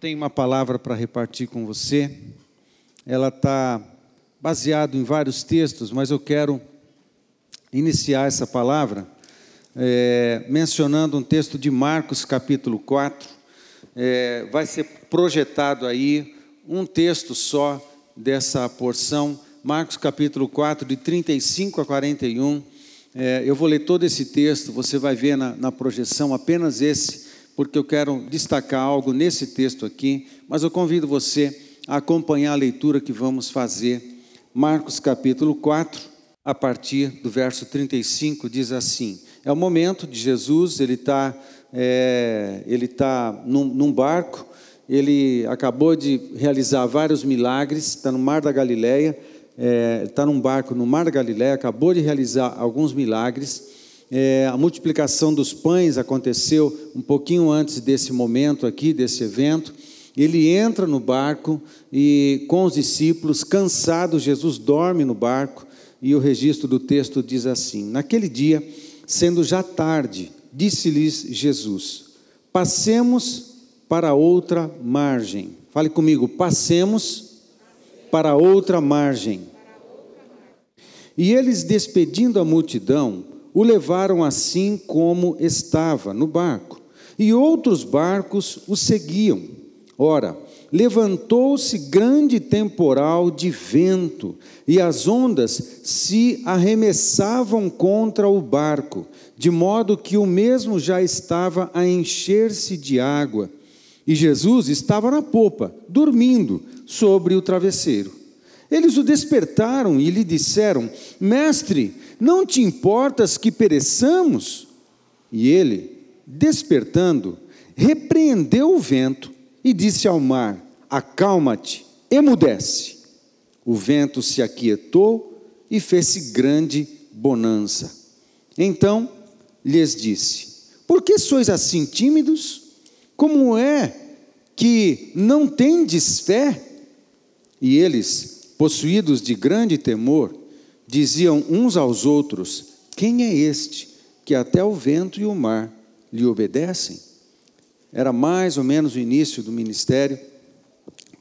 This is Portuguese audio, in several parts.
tenho uma palavra para repartir com você. Ela está baseada em vários textos, mas eu quero iniciar essa palavra é, mencionando um texto de Marcos, capítulo 4. É, vai ser projetado aí um texto só dessa porção, Marcos, capítulo 4, de 35 a 41. É, eu vou ler todo esse texto, você vai ver na, na projeção apenas esse porque eu quero destacar algo nesse texto aqui, mas eu convido você a acompanhar a leitura que vamos fazer. Marcos capítulo 4, a partir do verso 35, diz assim: É o momento de Jesus, ele está é, ele tá num, num barco, ele acabou de realizar vários milagres, está no Mar da Galileia, é, está num barco no Mar da Galileia, acabou de realizar alguns milagres, é, a multiplicação dos pães aconteceu um pouquinho antes desse momento aqui, desse evento. Ele entra no barco e, com os discípulos, cansado, Jesus dorme no barco. E o registro do texto diz assim: Naquele dia, sendo já tarde, disse-lhes Jesus: Passemos para outra margem. Fale comigo, passemos para outra margem. E eles, despedindo a multidão, o levaram assim como estava no barco, e outros barcos o seguiam. Ora, levantou-se grande temporal de vento, e as ondas se arremessavam contra o barco, de modo que o mesmo já estava a encher-se de água. E Jesus estava na popa, dormindo sobre o travesseiro. Eles o despertaram e lhe disseram: Mestre, não te importas que pereçamos? E ele, despertando, repreendeu o vento e disse ao mar: Acalma-te, emudece. O vento se aquietou e fez-se grande bonança. Então lhes disse: Por que sois assim tímidos? Como é que não tendes fé? E eles, possuídos de grande temor, diziam uns aos outros: Quem é este que até o vento e o mar lhe obedecem? Era mais ou menos o início do ministério.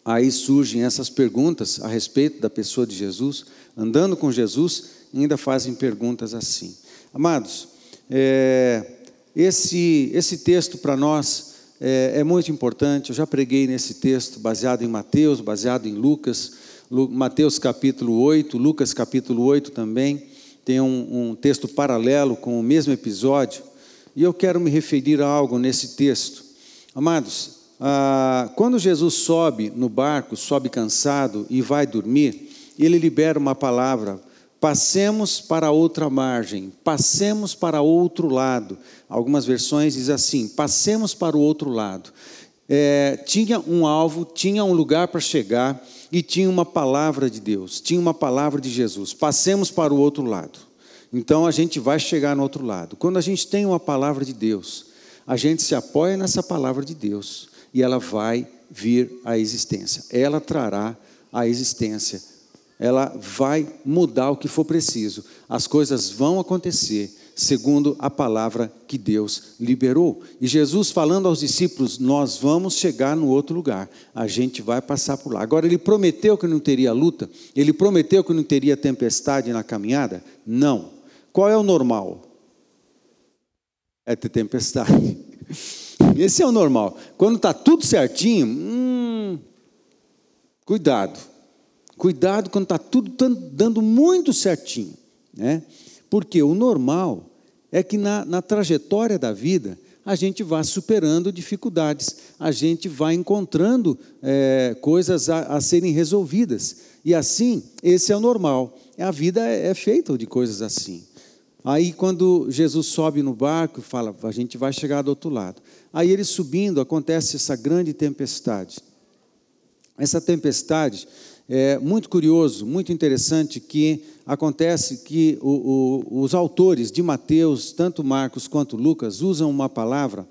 Aí surgem essas perguntas a respeito da pessoa de Jesus. Andando com Jesus, ainda fazem perguntas assim. Amados, é, esse, esse texto para nós é, é muito importante. Eu já preguei nesse texto baseado em Mateus, baseado em Lucas. Mateus capítulo 8, Lucas capítulo 8 também, tem um, um, texto paralelo com o mesmo episódio, e eu quero me referir a algo nesse texto. Amados, ah, quando Jesus sobe no barco, sobe cansado e vai dormir, ele libera uma palavra: passemos para outra margem, passemos para outro lado. Algumas versões dizem assim: passemos para o outro lado. É, tinha um alvo, tinha um lugar para chegar e tinha uma palavra de Deus, tinha uma palavra de Jesus. Passemos para o outro lado. Então a gente vai chegar no outro lado. Quando a gente tem uma palavra de Deus, a gente se apoia nessa palavra de Deus e ela vai vir à existência. Ela trará a existência. Ela vai mudar o que for preciso. As coisas vão acontecer segundo a palavra que Deus liberou. E Jesus falando aos discípulos: Nós vamos chegar no outro lugar, a gente vai passar por lá. Agora, ele prometeu que não teria luta? Ele prometeu que não teria tempestade na caminhada? Não. Qual é o normal? É ter tempestade. Esse é o normal. Quando está tudo certinho, hum, cuidado. Cuidado quando está tudo dando muito certinho. Né? Porque o normal é que na, na trajetória da vida a gente vai superando dificuldades, a gente vai encontrando é, coisas a, a, serem resolvidas. E assim, esse é o normal. A vida é, é feita de coisas assim. Aí, quando Jesus sobe no barco, fala: a gente vai chegar do outro lado. Aí, ele subindo, acontece essa grande tempestade. Essa tempestade é muito curioso, muito interessante que acontece que o, o, os autores de Mateus, tanto Marcos quanto Lucas, usam uma palavra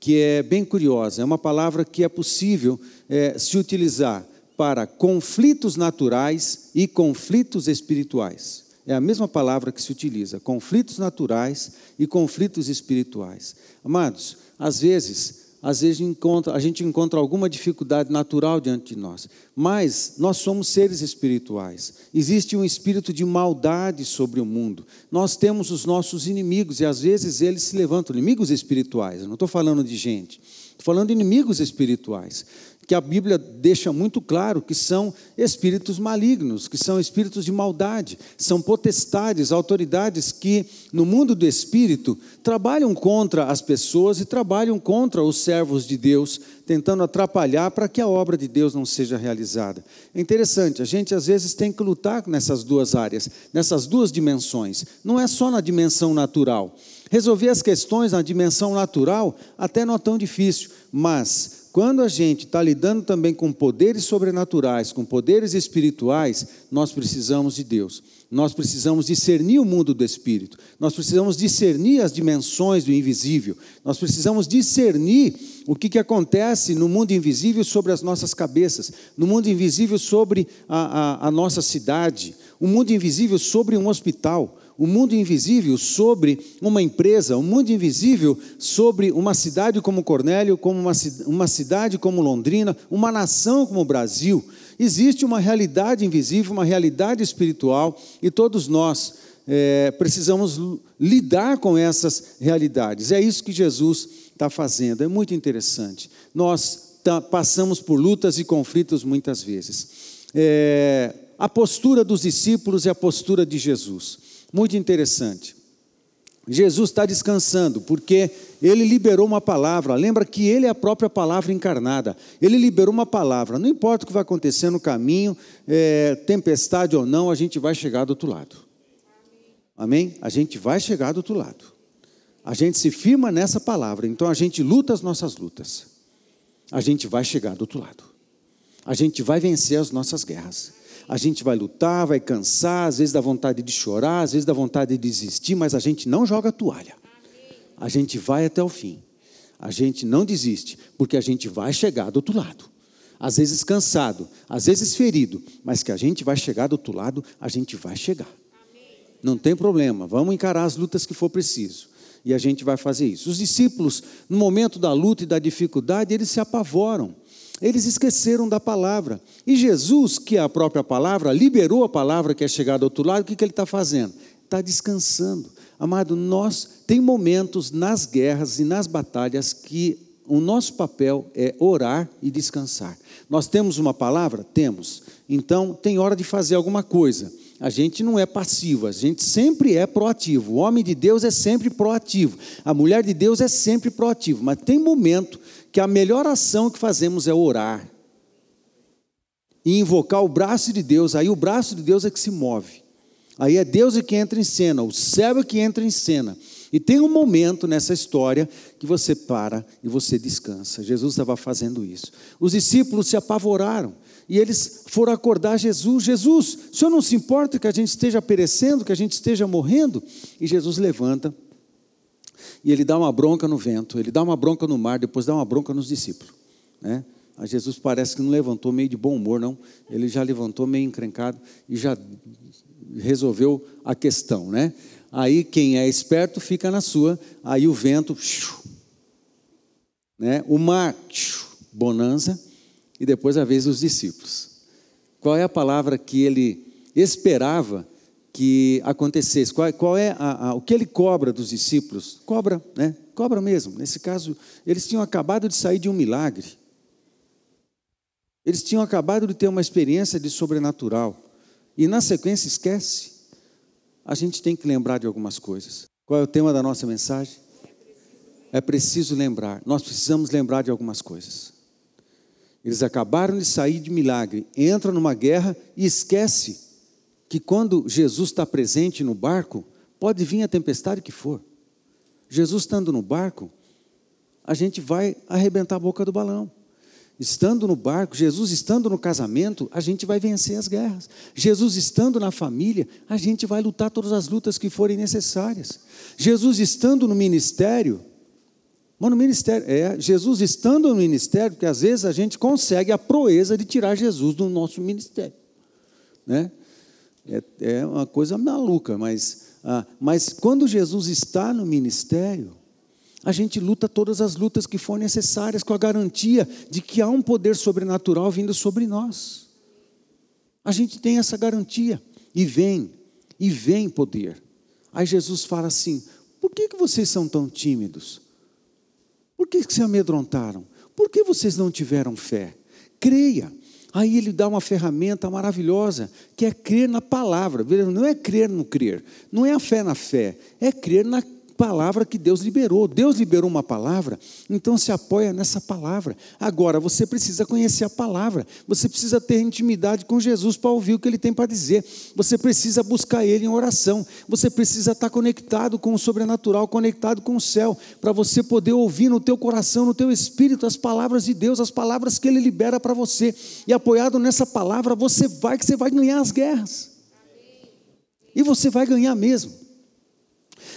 que é bem curiosa, é uma palavra que é possível é, se utilizar para conflitos naturais e conflitos espirituais. É a mesma palavra que se utiliza, conflitos naturais e conflitos espirituais. Amados, às vezes às vezes encontra, a gente encontra alguma dificuldade natural diante de nós, mas nós somos seres espirituais. Existe um espírito de maldade sobre o mundo. Nós temos os nossos inimigos e às vezes eles se levantam, inimigos espirituais. Eu não estou falando de gente, estou falando de inimigos espirituais que a Bíblia deixa muito claro que são espíritos malignos, que são espíritos de maldade, são potestades, autoridades que no mundo do espírito trabalham contra as pessoas e trabalham contra os servos de Deus, tentando atrapalhar para que a obra de Deus não seja realizada. É interessante, a gente às vezes tem que lutar nessas duas áreas, nessas duas dimensões. Não é só na dimensão natural. Resolver as questões na dimensão natural até não é tão difícil, mas quando a gente está lidando também com poderes sobrenaturais, com poderes espirituais, nós precisamos de Deus. Nós precisamos discernir o mundo do espírito. Nós precisamos discernir as dimensões do invisível. Nós precisamos discernir o que, que acontece no mundo invisível sobre as nossas cabeças, no mundo invisível sobre a, a, a nossa cidade, o mundo invisível sobre um hospital o mundo invisível sobre uma empresa, o mundo invisível sobre uma cidade como Cornélio, como uma, uma cidade como Londrina, uma nação como o Brasil. Existe uma realidade invisível, uma realidade espiritual, e todos nós é, precisamos lidar com essas realidades. É isso que Jesus está fazendo, é muito interessante. Nós tá, passamos por lutas e conflitos muitas vezes. É, a postura dos discípulos e a postura de Jesus. Muito interessante. Jesus está descansando, porque ele liberou uma palavra. Lembra que ele é a própria palavra encarnada. Ele liberou uma palavra. Não importa o que vai acontecer no caminho, é, tempestade ou não, a gente vai chegar do outro lado. Amém? A gente vai chegar do outro lado. A gente se firma nessa palavra. Então a gente luta as nossas lutas. A gente vai chegar do outro lado. A gente vai vencer as nossas guerras. A gente vai lutar, vai cansar, às vezes dá vontade de chorar, às vezes dá vontade de desistir, mas a gente não joga a toalha. A gente vai até o fim. A gente não desiste, porque a gente vai chegar do outro lado. Às vezes cansado, às vezes ferido, mas que a gente vai chegar do outro lado, a gente vai chegar. Não tem problema, vamos encarar as lutas que for preciso. E a gente vai fazer isso. Os discípulos, no momento da luta e da dificuldade, eles se apavoram. Eles esqueceram da palavra. E Jesus, que é a própria palavra, liberou a palavra que é chegada do outro lado, o que, que ele está fazendo? Está descansando. Amado, nós tem momentos nas guerras e nas batalhas que o nosso papel é orar e descansar. Nós temos uma palavra? Temos. Então, tem hora de fazer alguma coisa. A gente não é passivo, a gente sempre é proativo. O homem de Deus é sempre proativo. A mulher de Deus é sempre proativo. Mas tem momento que a melhor ação que fazemos é orar e invocar o braço de Deus. Aí o braço de Deus é que se move. Aí é Deus que entra em cena, o céu é que entra em cena. E tem um momento nessa história que você para e você descansa. Jesus estava fazendo isso. Os discípulos se apavoraram e eles foram acordar Jesus. Jesus, o senhor não se importa que a gente esteja perecendo, que a gente esteja morrendo? E Jesus levanta e ele dá uma bronca no vento, ele dá uma bronca no mar, depois dá uma bronca nos discípulos. Né? A Jesus parece que não levantou meio de bom humor, não. Ele já levantou meio encrencado e já resolveu a questão, né? Aí quem é esperto fica na sua, aí o vento, né? O mar, bonança, e depois a vez dos discípulos. Qual é a palavra que ele esperava que acontecesse. Qual, qual é a, a, o que ele cobra dos discípulos? Cobra, né? Cobra mesmo. Nesse caso, eles tinham acabado de sair de um milagre. Eles tinham acabado de ter uma experiência de sobrenatural. E na sequência, esquece. A gente tem que lembrar de algumas coisas. Qual é o tema da nossa mensagem? É preciso lembrar. Nós precisamos lembrar de algumas coisas. Eles acabaram de sair de milagre, entra numa guerra e esquece que quando Jesus está presente no barco, pode vir a tempestade que for. Jesus estando no barco, a gente vai arrebentar a boca do balão. Estando no barco, Jesus estando no casamento, a gente vai vencer as guerras. Jesus estando na família, a gente vai lutar todas as lutas que forem necessárias. Jesus estando no ministério, Mano, ministério, é, Jesus estando no ministério, porque às vezes a gente consegue a proeza de tirar Jesus do nosso ministério. Né? É, é uma coisa maluca, mas, ah, mas quando Jesus está no ministério, A gente luta todas as lutas que forem necessárias com a garantia de que há um poder sobrenatural vindo sobre nós. A gente tem essa garantia. E vem, e vem poder. Aí Jesus fala assim: por que, que vocês são tão tímidos? Por que, que se amedrontaram? Por que vocês não tiveram fé? Creia. Aí ele dá uma ferramenta maravilhosa, que é crer na palavra. Não é crer no crer, não é a fé na fé, é crer na palavra que Deus liberou. Deus liberou uma palavra, então se apoia nessa palavra. Agora, você precisa conhecer a palavra, você precisa ter intimidade com Jesus para ouvir o que ele tem para dizer. Você precisa buscar ele em oração, você precisa estar conectado com o sobrenatural, conectado com o céu, para você poder ouvir no teu coração, no teu espírito, as palavras de Deus, as palavras que ele libera para você. E apoiado nessa palavra, você vai que você vai ganhar as guerras. E você vai ganhar mesmo.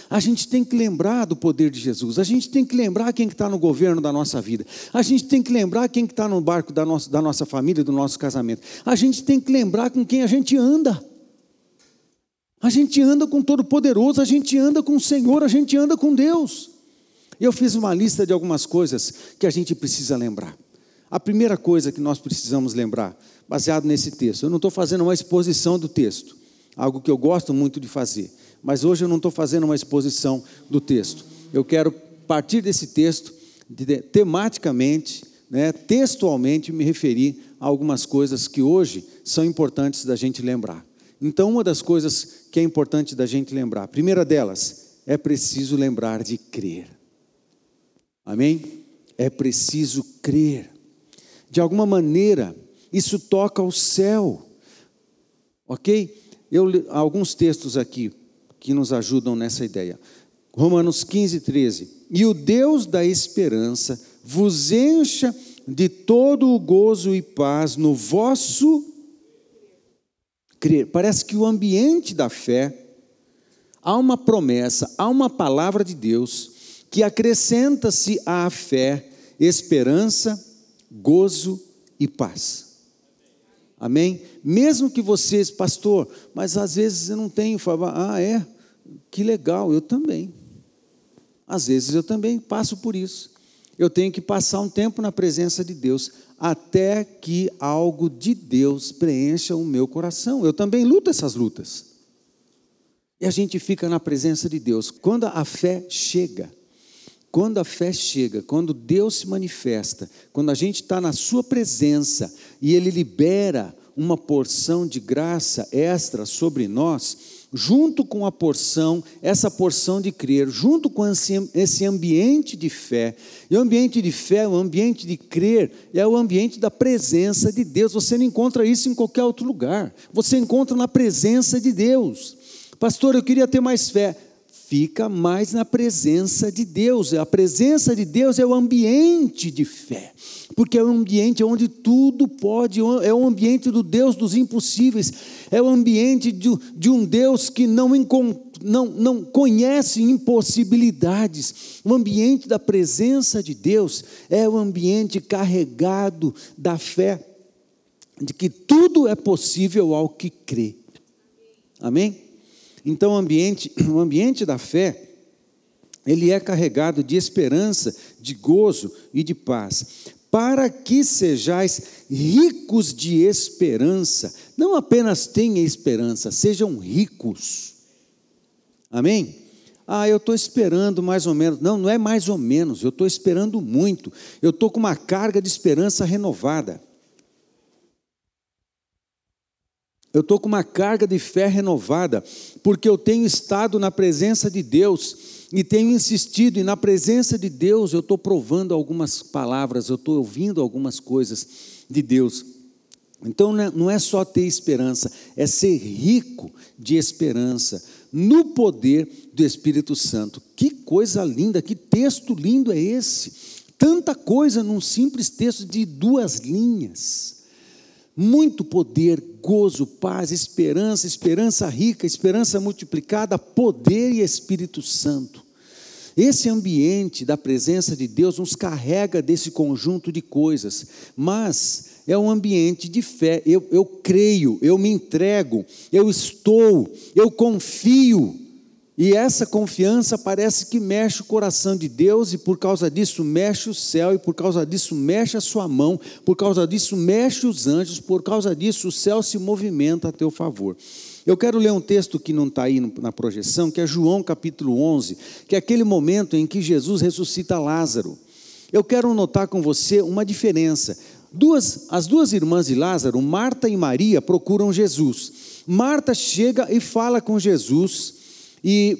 A gente tem que lembrar do poder de Jesus, a gente tem que lembrar quem está no governo da nossa vida, a gente tem que lembrar quem está no barco da nossa, da nossa família, do nosso casamento, a gente tem que lembrar com quem a gente anda. A gente anda com Todo-Poderoso, a gente anda com o Senhor, a gente anda com Deus. Eu fiz uma lista de algumas coisas que a gente precisa lembrar. A primeira coisa que nós precisamos lembrar, baseado nesse texto, eu não estou fazendo uma exposição do texto, algo que eu gosto muito de fazer. Mas hoje eu não estou fazendo uma exposição do texto. Eu quero partir desse texto, de, tematicamente, né, textualmente, me referir a algumas coisas que hoje são importantes da gente lembrar. Então, uma das coisas que é importante da gente lembrar, a primeira delas, é preciso lembrar de crer. Amém? É preciso crer. De alguma maneira, isso toca o céu. Ok? Eu alguns textos aqui que nos ajudam nessa ideia. Romanos 15, 13. E o Deus da esperança vos encha de todo o gozo e paz no vosso crer. Parece que o ambiente da fé, há uma promessa, há uma palavra de Deus que acrescenta-se à fé esperança, gozo e paz. Amém? Mesmo que vocês, pastor, mas às vezes eu não tenho, ah, é? Que legal, eu também. Às vezes eu também passo por isso. Eu tenho que passar um tempo na presença de Deus até que algo de Deus preencha o meu coração. Eu também luto essas lutas. E a gente fica na presença de Deus. Quando a fé chega, quando a fé chega, quando Deus se manifesta, quando a gente está na Sua presença e Ele libera uma porção de graça extra sobre nós, junto com a porção, essa porção de crer, junto com esse ambiente de fé. E o ambiente de fé, o ambiente de crer, é o ambiente da presença de Deus. Você não encontra isso em qualquer outro lugar. Você encontra na presença de Deus. Pastor, eu queria ter mais fé. Fica mais na presença de Deus. A presença de Deus é o ambiente de fé porque é um ambiente onde tudo pode, é o um ambiente do Deus dos impossíveis, é o um ambiente de, de, um Deus que não, não, não conhece impossibilidades. O ambiente da presença de Deus é o ambiente carregado da fé, de que tudo é possível ao que crê. Amém? Então, o ambiente, o ambiente da fé, ele é carregado de esperança, de gozo e de paz para que sejais ricos de esperança. Não apenas tenha esperança, sejam ricos. Amém? Ah, eu estou esperando mais ou menos. Não, não é mais ou menos, eu estou esperando muito. Eu estou com uma carga de esperança renovada. Eu estou com uma carga de fé renovada, porque eu tenho estado na presença de Deus e tenho insistido, e na presença de Deus eu estou provando algumas palavras, eu estou ouvindo algumas coisas de Deus. Então não é, é só ter esperança, é ser rico de esperança no poder do Espírito Santo. Que coisa linda, que texto lindo é esse! Tanta coisa num simples texto de duas linhas. Muito poder, gozo, paz, esperança, esperança rica, esperança multiplicada, poder e Espírito Santo. Esse ambiente da presença de Deus nos carrega desse conjunto de coisas, mas é um ambiente de fé. Eu, eu creio, eu me entrego, eu estou, eu confio E essa confiança parece que mexe o coração de Deus, e por causa disso mexe o céu, e por causa disso mexe a sua mão, por causa disso mexe os anjos, por causa disso o céu se movimenta a teu favor. Eu quero ler um texto que não está aí na projeção, que é João capítulo 11, que é aquele momento em que Jesus ressuscita Lázaro. Eu quero notar com você uma diferença. Duas, as duas irmãs de Lázaro, Marta e Maria, procuram Jesus. Marta chega e fala com Jesus e,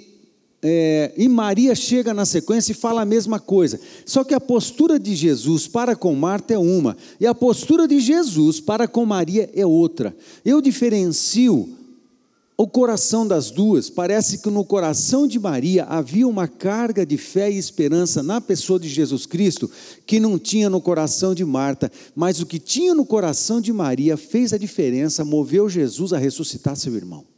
é, e Maria chega na sequência e fala a mesma coisa. Só que a postura de Jesus para com Marta é uma, e a postura de Jesus para com Maria é outra. Eu diferencio o coração das duas, parece que no coração de Maria havia uma carga de fé e esperança na pessoa de Jesus Cristo que não tinha no coração de Marta, mas o que tinha no coração de Maria fez a diferença, moveu Jesus a ressuscitar seu irmão.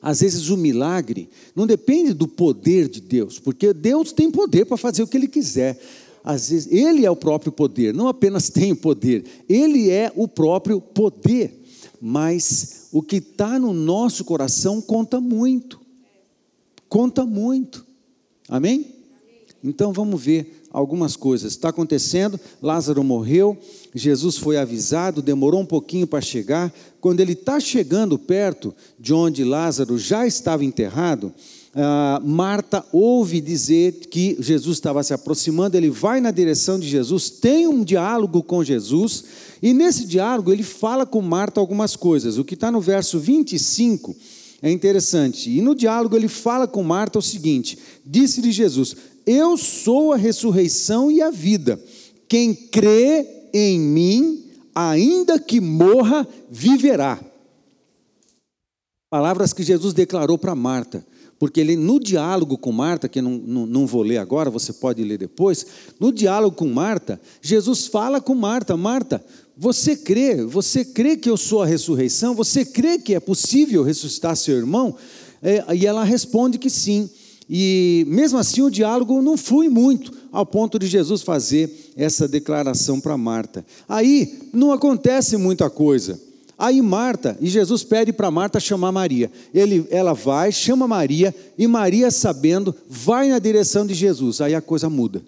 Às vezes o milagre não depende do poder de Deus, porque Deus tem poder para fazer o que Ele quiser. Às vezes Ele é o próprio poder, não apenas tem o poder, Ele é o próprio poder. Mas o que está no nosso coração conta muito, conta muito. Amém? Então vamos ver algumas coisas. Está acontecendo, Lázaro morreu, Jesus foi avisado, demorou um pouquinho para chegar. Quando ele está chegando perto de onde Lázaro já estava enterrado, ah, Marta ouve dizer que Jesus estava se aproximando, ele vai na direção de Jesus, tem um diálogo com Jesus, e nesse diálogo ele fala com Marta algumas coisas. O que está no verso 25 é interessante. E no diálogo ele fala com Marta o seguinte: Disse-lhe Jesus: Eu sou a ressurreição e a vida. Quem crê em mim, ainda que morra, viverá. Palavras que Jesus declarou para Marta, porque ele, no diálogo com Marta, que não, não, não vou ler agora, você pode ler depois, no diálogo com Marta, Jesus fala com Marta: Marta, você crê, você crê que eu sou a ressurreição? Você crê que é possível ressuscitar seu irmão? É, e ela responde que sim. E mesmo assim o diálogo não flui muito, ao ponto de Jesus fazer essa declaração para Marta. Aí não acontece muita coisa. Aí Marta, e Jesus pede para Marta chamar Maria. Ele, ela vai, chama Maria, e Maria, sabendo, vai na direção de Jesus. Aí a coisa muda.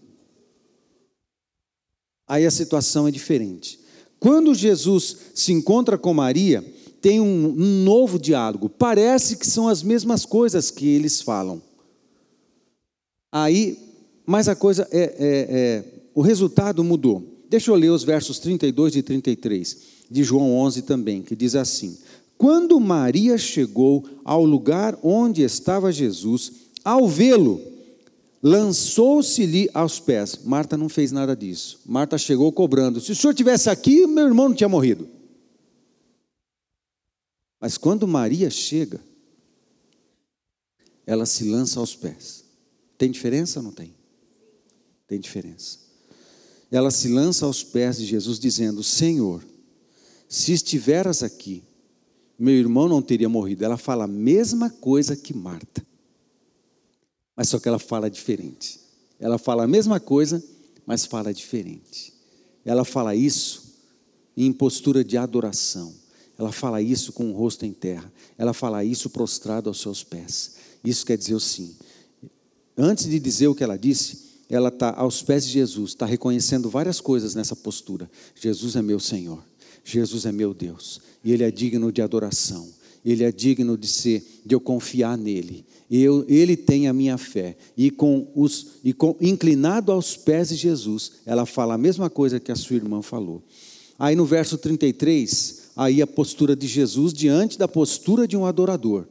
Aí a situação é diferente. Quando Jesus se encontra com Maria, tem um, um novo diálogo. Parece que são as mesmas coisas que eles falam. Aí, mas a coisa é, é, é, o resultado mudou. Deixa eu ler os versos 32 e 33 de João 11 também, que diz assim: Quando Maria chegou ao lugar onde estava Jesus, ao vê-lo, lançou-se-lhe aos pés. Marta não fez nada disso. Marta chegou cobrando: Se o senhor tivesse aqui, meu irmão não tinha morrido. Mas quando Maria chega, ela se lança aos pés. Tem diferença ou não tem? Tem diferença. Ela se lança aos pés de Jesus, dizendo: Senhor, se estiveras aqui, meu irmão não teria morrido. Ela fala a mesma coisa que Marta, mas só que ela fala diferente. Ela fala a mesma coisa, mas fala diferente. Ela fala isso em postura de adoração. Ela fala isso com o rosto em terra. Ela fala isso prostrado aos seus pés. Isso quer dizer o sim. Antes de dizer o que ela disse, ela está aos pés de Jesus, está reconhecendo várias coisas nessa postura. Jesus é meu Senhor, Jesus é meu Deus, e Ele é digno de adoração, Ele é digno de ser, de eu confiar nele. Eu, ele tem a minha fé. E com os e com, inclinado aos pés de Jesus, ela fala a mesma coisa que a sua irmã falou. Aí no verso 33, aí a postura de Jesus diante da postura de um adorador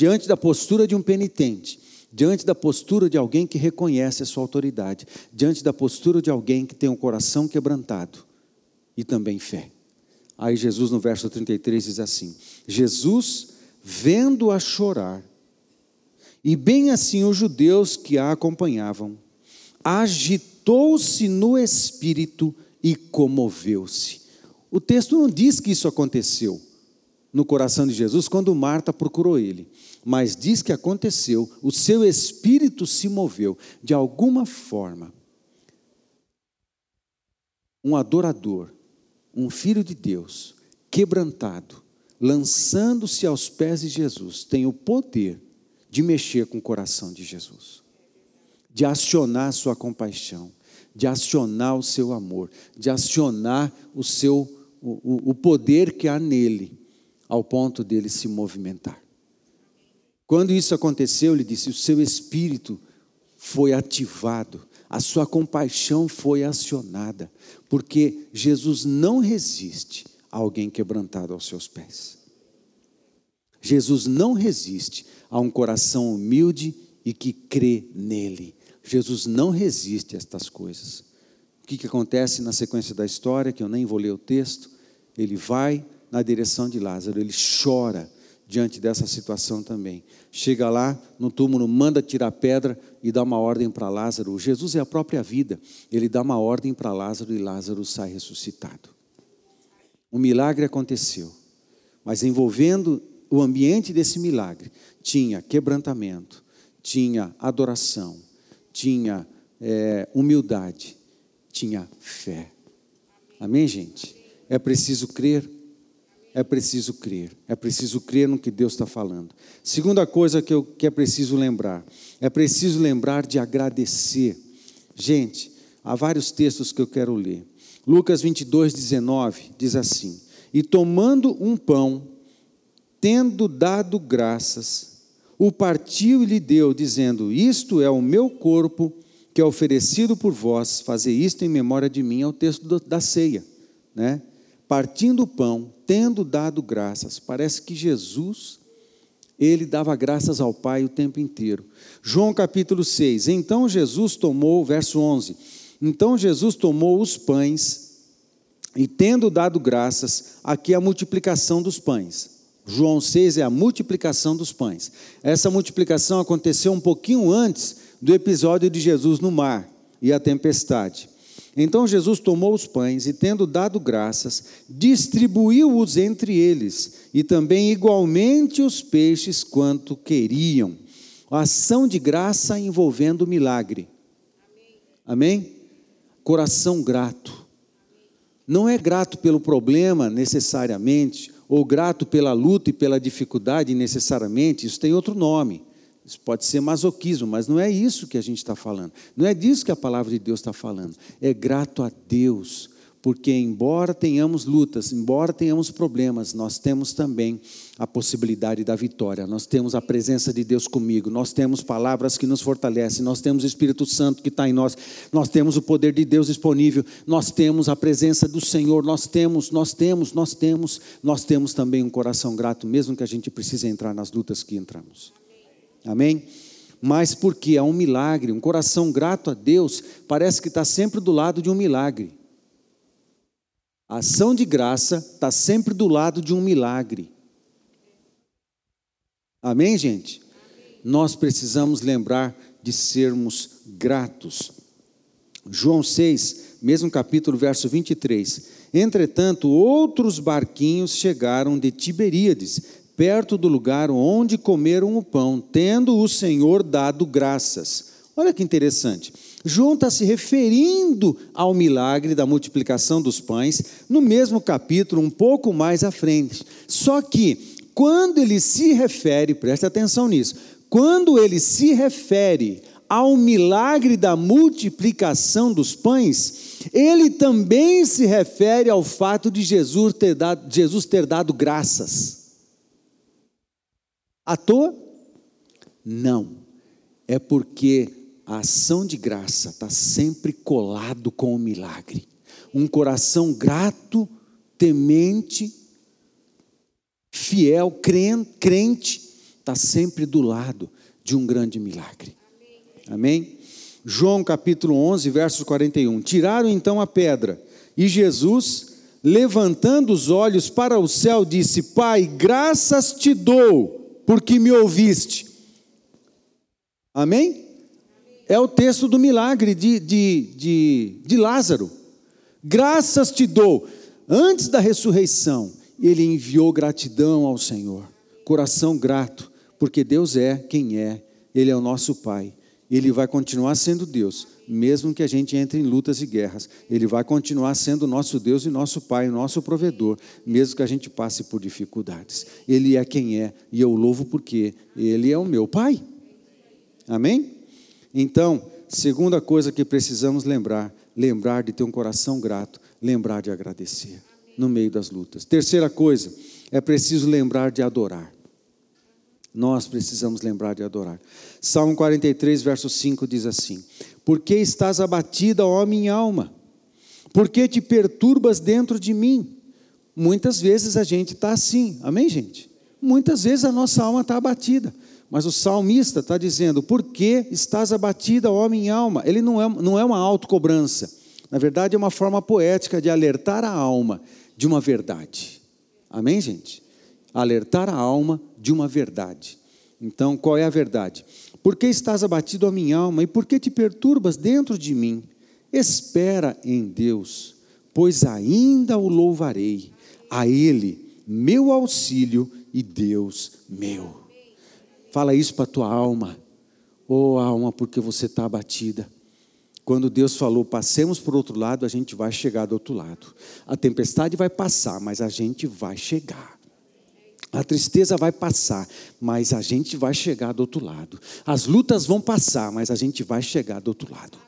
diante da postura de um penitente, diante da postura de alguém que reconhece a sua autoridade, diante da postura de alguém que tem um coração quebrantado e também fé. Aí Jesus, no verso 33, diz assim: Jesus, vendo-a chorar, e bem assim os judeus que a acompanhavam, agitou-se no espírito e comoveu-se. O texto não diz que isso aconteceu no coração de Jesus quando Marta procurou ele mas diz que aconteceu, o seu espírito se moveu de alguma forma. Um adorador, um filho de Deus, quebrantado, lançando-se aos pés de Jesus, tem o poder de mexer com o coração de Jesus, de acionar sua compaixão, de acionar o seu amor, de acionar o seu o, o poder que há nele, ao ponto dele se movimentar. Quando isso aconteceu, ele disse: o seu espírito foi ativado, a sua compaixão foi acionada, porque Jesus não resiste a alguém quebrantado aos seus pés. Jesus não resiste a um coração humilde e que crê nele. Jesus não resiste a estas coisas. O que, que acontece na sequência da história, que eu nem vou ler o texto? Ele vai na direção de Lázaro, ele chora diante dessa situação também. Chega lá no túmulo, manda tirar pedra e dá uma ordem para Lázaro. Jesus é a própria vida. Ele dá uma ordem para Lázaro e Lázaro sai ressuscitado. O milagre aconteceu, mas envolvendo o ambiente desse milagre, tinha quebrantamento, tinha adoração, tinha é, humildade, tinha fé. Amém, gente? É preciso crer. É preciso crer. É preciso crer no que Deus está falando. Segunda coisa que, eu, que é preciso lembrar: é preciso lembrar de agradecer. Gente, há vários textos que eu quero ler. Lucas 22, 19 diz assim: E tomando um pão, tendo dado graças, o partiu e lhe deu, dizendo: Isto é o meu corpo que é oferecido por vós, fazer isto em memória de mim, é o texto da ceia, né? Partindo o pão, tendo dado graças, parece que Jesus, ele dava graças ao Pai o tempo inteiro. João capítulo 6, então Jesus tomou, verso 11, então Jesus tomou os pães e tendo dado graças, aqui é a multiplicação dos pães. João 6 é a multiplicação dos pães. Essa multiplicação aconteceu um pouquinho antes do episódio de Jesus no mar e a tempestade. Então Jesus tomou os pães e, tendo dado graças, distribuiu-os entre eles, e também igualmente os peixes quanto queriam. Ação de graça envolvendo milagre. Amém? Coração grato. Não é grato pelo problema necessariamente, ou grato pela luta e pela dificuldade necessariamente, isso tem outro nome. Isso pode ser masoquismo, mas não é isso que a gente está falando. Não é disso que a palavra de Deus está falando. É grato a Deus porque embora tenhamos lutas, embora tenhamos problemas, nós temos também a possibilidade da vitória. Nós temos a presença de Deus comigo, nós temos palavras que nos fortalecem, nós temos o Espírito Santo que está em nós, nós temos o poder de Deus disponível, nós temos a presença do Senhor, nós temos, nós temos, nós temos, nós temos também um coração grato, mesmo que a gente precise entrar nas lutas que entramos. Amém? Mas porque é um milagre, um coração grato a Deus, parece que está sempre do lado de um milagre. A ação de graça está sempre do lado de um milagre. Amém, gente? Amém. Nós precisamos lembrar de sermos gratos. João 6, mesmo capítulo, verso 23. Entretanto, outros barquinhos chegaram de Tiberíades, perto do lugar onde comeram o pão, tendo o Senhor dado graças. Olha que interessante. João está se referindo ao milagre da multiplicação dos pães, no mesmo capítulo, um pouco mais à frente. Só que, quando ele se refere, preste atenção nisso, quando ele se refere ao milagre da multiplicação dos pães, ele também se refere ao fato de Jesus ter dado, Jesus ter dado graças. À toa? Não. É porque a ação de graça está sempre colado com o milagre. Um coração grato, temente, fiel, crente, está sempre do lado de um grande milagre. Amém? João capítulo 11, verso 41. Tiraram então a pedra e Jesus, levantando os olhos para o céu, disse: Pai, graças te dou, porque me ouviste. Amém? é o texto do milagre de, de, de, de Lázaro. Graças te dou. Antes da ressurreição, ele enviou gratidão ao Senhor, coração grato, porque Deus é quem é, Ele é o nosso Pai, Ele vai continuar sendo Deus, mesmo que a gente entre em lutas e guerras. Ele vai continuar sendo nosso Deus e nosso Pai, nosso provedor, mesmo que a gente passe por dificuldades. Ele é quem é, e eu louvo porque Ele é o meu Pai. Amém? Então, segunda coisa que precisamos lembrar: lembrar de ter um coração grato, lembrar de agradecer no meio das lutas. Terceira coisa, é preciso lembrar de adorar. Nós precisamos lembrar de adorar. Salmo 43, verso 5 diz assim: Por que estás abatida, ó minha alma? Por que te perturbas dentro de mim? Muitas vezes a gente está assim, amém, gente? Muitas vezes a nossa alma está abatida. Mas o salmista está dizendo: Por que estás abatida, ó minha alma? Ele não é, não é uma autocobrança. Na verdade, é uma forma poética de alertar a alma de uma verdade. Amém, gente? Alertar a alma de uma verdade. Então, qual é a verdade? Por que estás abatido a minha alma e por que te perturbas dentro de mim? Espera em Deus, pois ainda o louvarei, a Ele, meu auxílio e Deus meu. Fala isso para a tua alma, oh alma, porque você está abatida. Quando Deus falou, passemos o outro lado, a gente vai chegar do outro lado. A tempestade vai passar, mas a gente vai chegar. A tristeza vai passar, mas a gente vai chegar do outro lado. As lutas vão passar, mas a gente vai chegar do outro lado.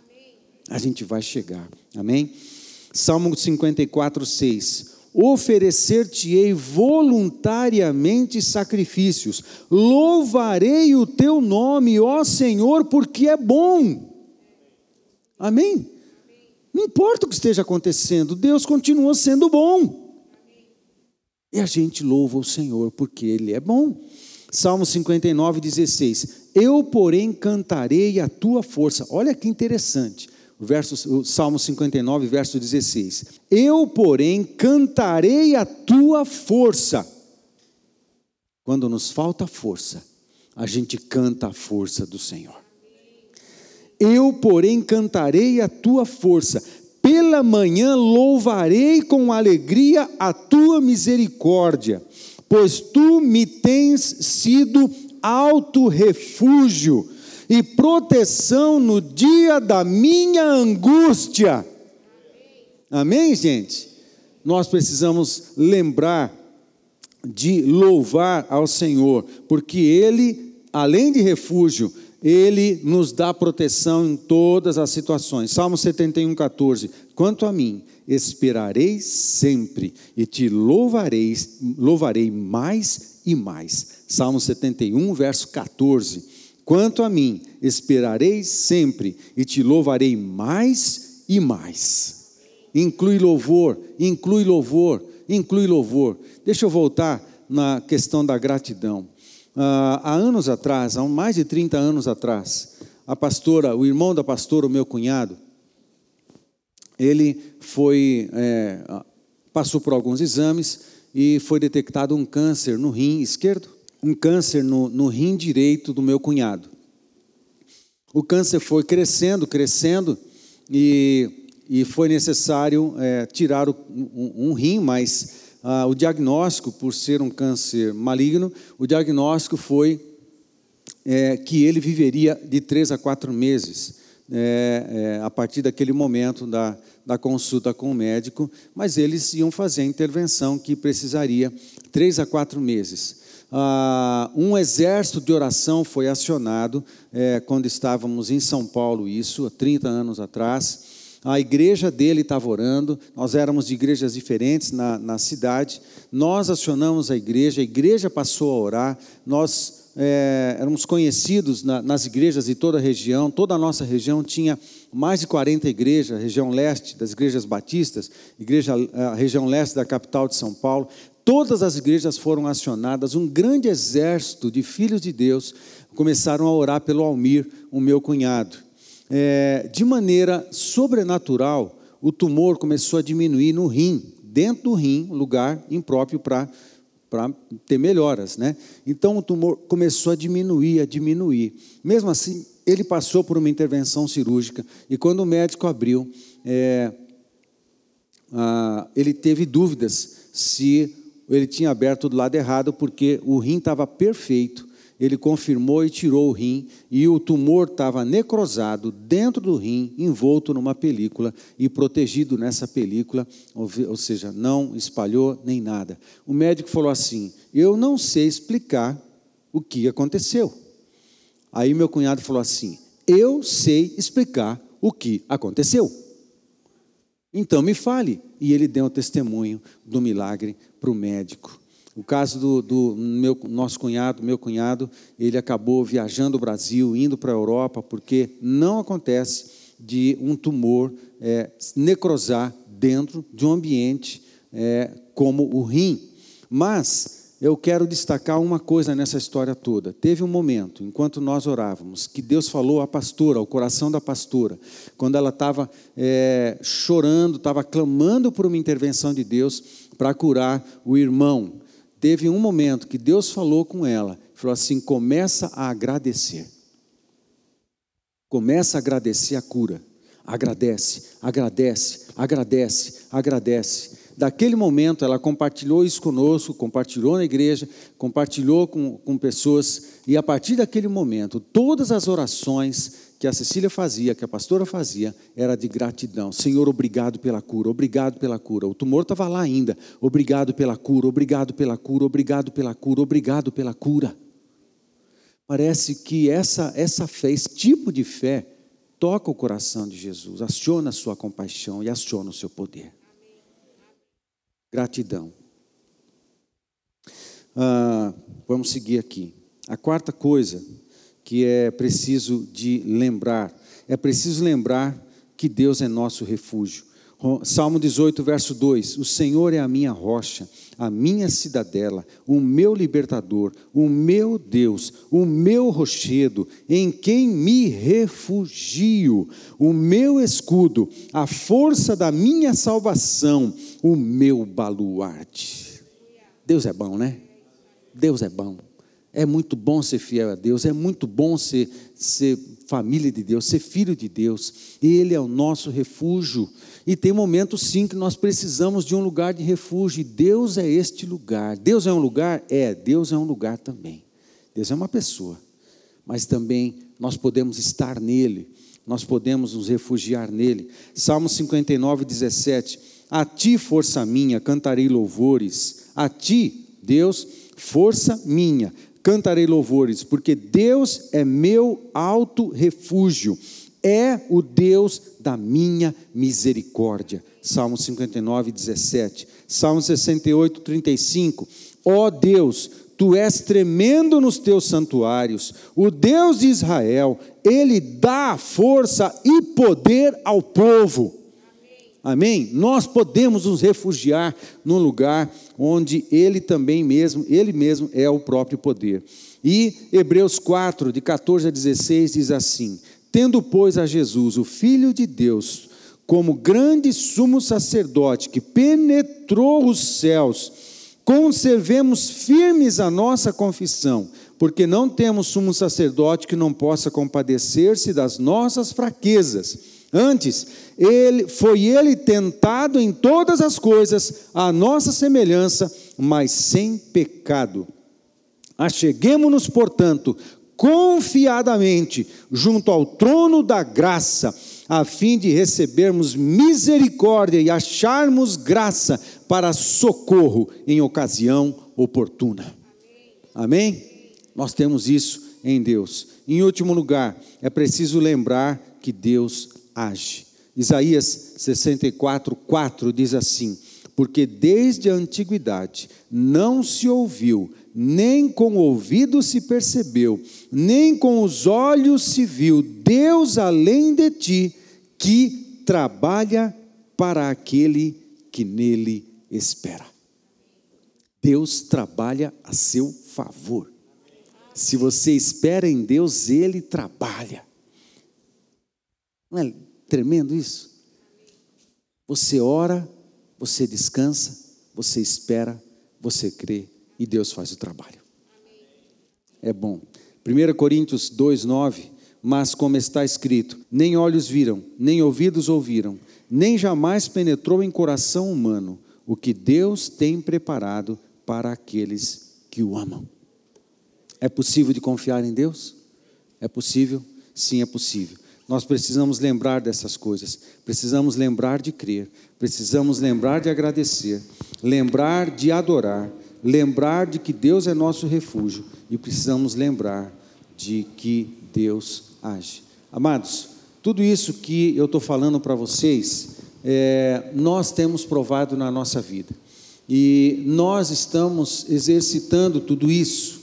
A gente vai chegar. Amém? Salmo 54, 6. Oferecer-te-ei voluntariamente sacrifícios, louvarei o teu nome, ó Senhor, porque é bom. Amém? Não importa o que esteja acontecendo, Deus continua sendo bom. E a gente louva o Senhor porque Ele é bom. Salmo 59, 16. Eu, porém, cantarei a tua força. Olha que interessante. O, verso, o Salmo 59, verso 16. Eu, porém, cantarei a tua força. Quando nos falta força, a gente canta a força do Senhor. Eu, porém, cantarei a tua força pela manhã louvarei com alegria a tua misericórdia, pois tu me tens sido alto refúgio e proteção no dia da minha angústia. Amém, gente? Nós precisamos lembrar de louvar ao Senhor, porque Ele, além de refúgio, ele nos dá proteção em todas as situações. Salmo 71, 14. Quanto a mim, esperarei sempre e te louvarei, louvarei mais e mais. Salmo 71, verso 14. Quanto a mim, esperarei sempre e te louvarei mais e mais. Inclui louvor, inclui louvor, inclui louvor. Deixa eu voltar na questão da gratidão. Ah, há anos atrás, há mais de 30 anos atrás, a pastora, o irmão da pastora, o meu cunhado, ele foi, é, passou por alguns exames e foi detectado um câncer no rim esquerdo, um câncer no, no rim direito do meu cunhado. O câncer foi crescendo, crescendo, e, e foi necessário é, tirar o, um, um rim, mas ah, o diagnóstico, por ser um câncer maligno, o diagnóstico foi é, que ele viveria de três a quatro meses, é, é, a partir daquele momento da, da consulta com o médico, mas eles iam fazer a intervenção que precisaria três a quatro meses. Ah, um exército de oração foi acionado é, quando estávamos em São Paulo, isso, há 30 anos atrás a igreja dele estava orando, nós éramos de igrejas diferentes na, na cidade, nós acionamos a igreja, a igreja passou a orar, nós é, éramos conhecidos na, nas igrejas de toda a região, toda a nossa região tinha mais de 40 igrejas, região leste das igrejas batistas, igreja, a região leste da capital de São Paulo, todas as igrejas foram acionadas, um grande exército de filhos de Deus começaram a orar pelo Almir, o meu cunhado é, de maneira sobrenatural, o tumor começou a diminuir no rim, dentro do rim, lugar impróprio para ter melhoras, né? Então o tumor começou a diminuir, a diminuir. Mesmo assim, ele passou por uma intervenção cirúrgica e quando o médico abriu, é, ele teve dúvidas se ele tinha aberto do lado errado, porque o rim estava perfeito ele confirmou e tirou o rim, e o tumor estava necrosado dentro do rim, envolto numa película e protegido nessa película, ou seja, não espalhou nem nada. O médico falou assim: Eu não sei explicar o que aconteceu. Aí meu cunhado falou assim: Eu sei explicar o que aconteceu. Então me fale. E ele deu o testemunho do milagre para o médico. O caso do, do, meu, nosso cunhado, meu cunhado, ele acabou viajando o Brasil, indo para a Europa, porque não acontece de um tumor é, necrosar dentro de um ambiente é, como o rim. Mas eu quero destacar uma coisa nessa história toda. Teve um momento, enquanto nós orávamos, que Deus falou à pastora, ao coração da pastora, quando ela estava é, chorando, estava clamando por uma intervenção de Deus para curar o irmão. Teve um momento que Deus falou com ela, falou assim: começa a agradecer. Começa a agradecer a cura. Agradece, agradece, agradece, agradece. Daquele momento, ela compartilhou isso conosco, compartilhou na igreja, compartilhou com, com pessoas, e a partir daquele momento, todas as orações que a Cecília fazia, que a pastora fazia, era de gratidão. Senhor, obrigado pela cura, obrigado pela cura. O tumor estava lá ainda. Obrigado pela cura, obrigado pela cura, obrigado pela cura, obrigado pela cura. Parece que essa, essa fé, esse tipo de fé, toca o coração de Jesus, aciona a sua compaixão e aciona o seu poder gratidão. Ah, vamos seguir aqui. A quarta coisa que é preciso de lembrar, é preciso lembrar que Deus é nosso refúgio. Salmo 18, verso 2: O Senhor é a minha rocha, a minha cidadela, o meu libertador, o meu Deus, o meu rochedo, em quem me refugio, o meu escudo, a força da minha salvação, o meu baluarte. Deus é bom, né? Deus é bom. É muito bom ser fiel a Deus, é muito bom ser, ser família de Deus, ser filho de Deus. Ele é o nosso refúgio. E tem momentos sim que nós precisamos de um lugar de refúgio, e Deus é este lugar. Deus é um lugar? É, Deus é um lugar também. Deus é uma pessoa, mas também nós podemos estar nele, nós podemos nos refugiar nele. Salmo 59, 17: A ti, força minha, cantarei louvores, a ti, Deus, força minha, cantarei louvores, porque Deus é meu alto refúgio é o Deus da minha misericórdia. Salmo 59, 17. Salmo 68, 35. Ó oh Deus, tu és tremendo nos teus santuários, o Deus de Israel, ele dá força e poder ao povo. Amém? Nós podemos nos refugiar num lugar onde ele também mesmo, ele mesmo é o próprio poder. E Hebreus 4, de 14 a 16 diz assim: Tendo, pois, a Jesus, o Filho de Deus, como grande sumo sacerdote que penetrou os céus, conservemos firmes a nossa confissão, porque não temos sumo sacerdote que não possa compadecer-se das nossas fraquezas. Antes, ele foi ele tentado em todas as coisas, a nossa semelhança, mas sem pecado. Acheguemos-nos, portanto, confiadamente junto ao trono da graça, a fim de recebermos misericórdia e acharmos graça para socorro em ocasião oportuna. Amém? Nós temos isso em Deus. Em último lugar, é preciso lembrar que Deus age. Isaías 64, 4 diz assim: Porque desde a antiguidade não se ouviu nem com o ouvido se percebeu, nem com os olhos se viu Deus além de ti, que trabalha para aquele que nele espera. Deus trabalha a seu favor. Se você espera em Deus, Ele trabalha. Não é tremendo isso? Você ora, você descansa, você espera, você crê e Deus faz o trabalho. É bom. 1 Coríntios 2, 9. Mas, como está escrito, nem olhos viram, nem ouvidos ouviram, nem jamais penetrou em coração humano o que Deus tem preparado para aqueles que o amam. É possível de confiar em Deus? É possível? Sim, é possível. Nós precisamos lembrar dessas coisas, precisamos lembrar de crer, precisamos lembrar de agradecer, lembrar de adorar, lembrar de que Deus é nosso refúgio e precisamos lembrar de que Deus age. Amados, tudo isso que eu estou falando para vocês, é, nós temos provado na nossa vida e nós estamos exercitando tudo isso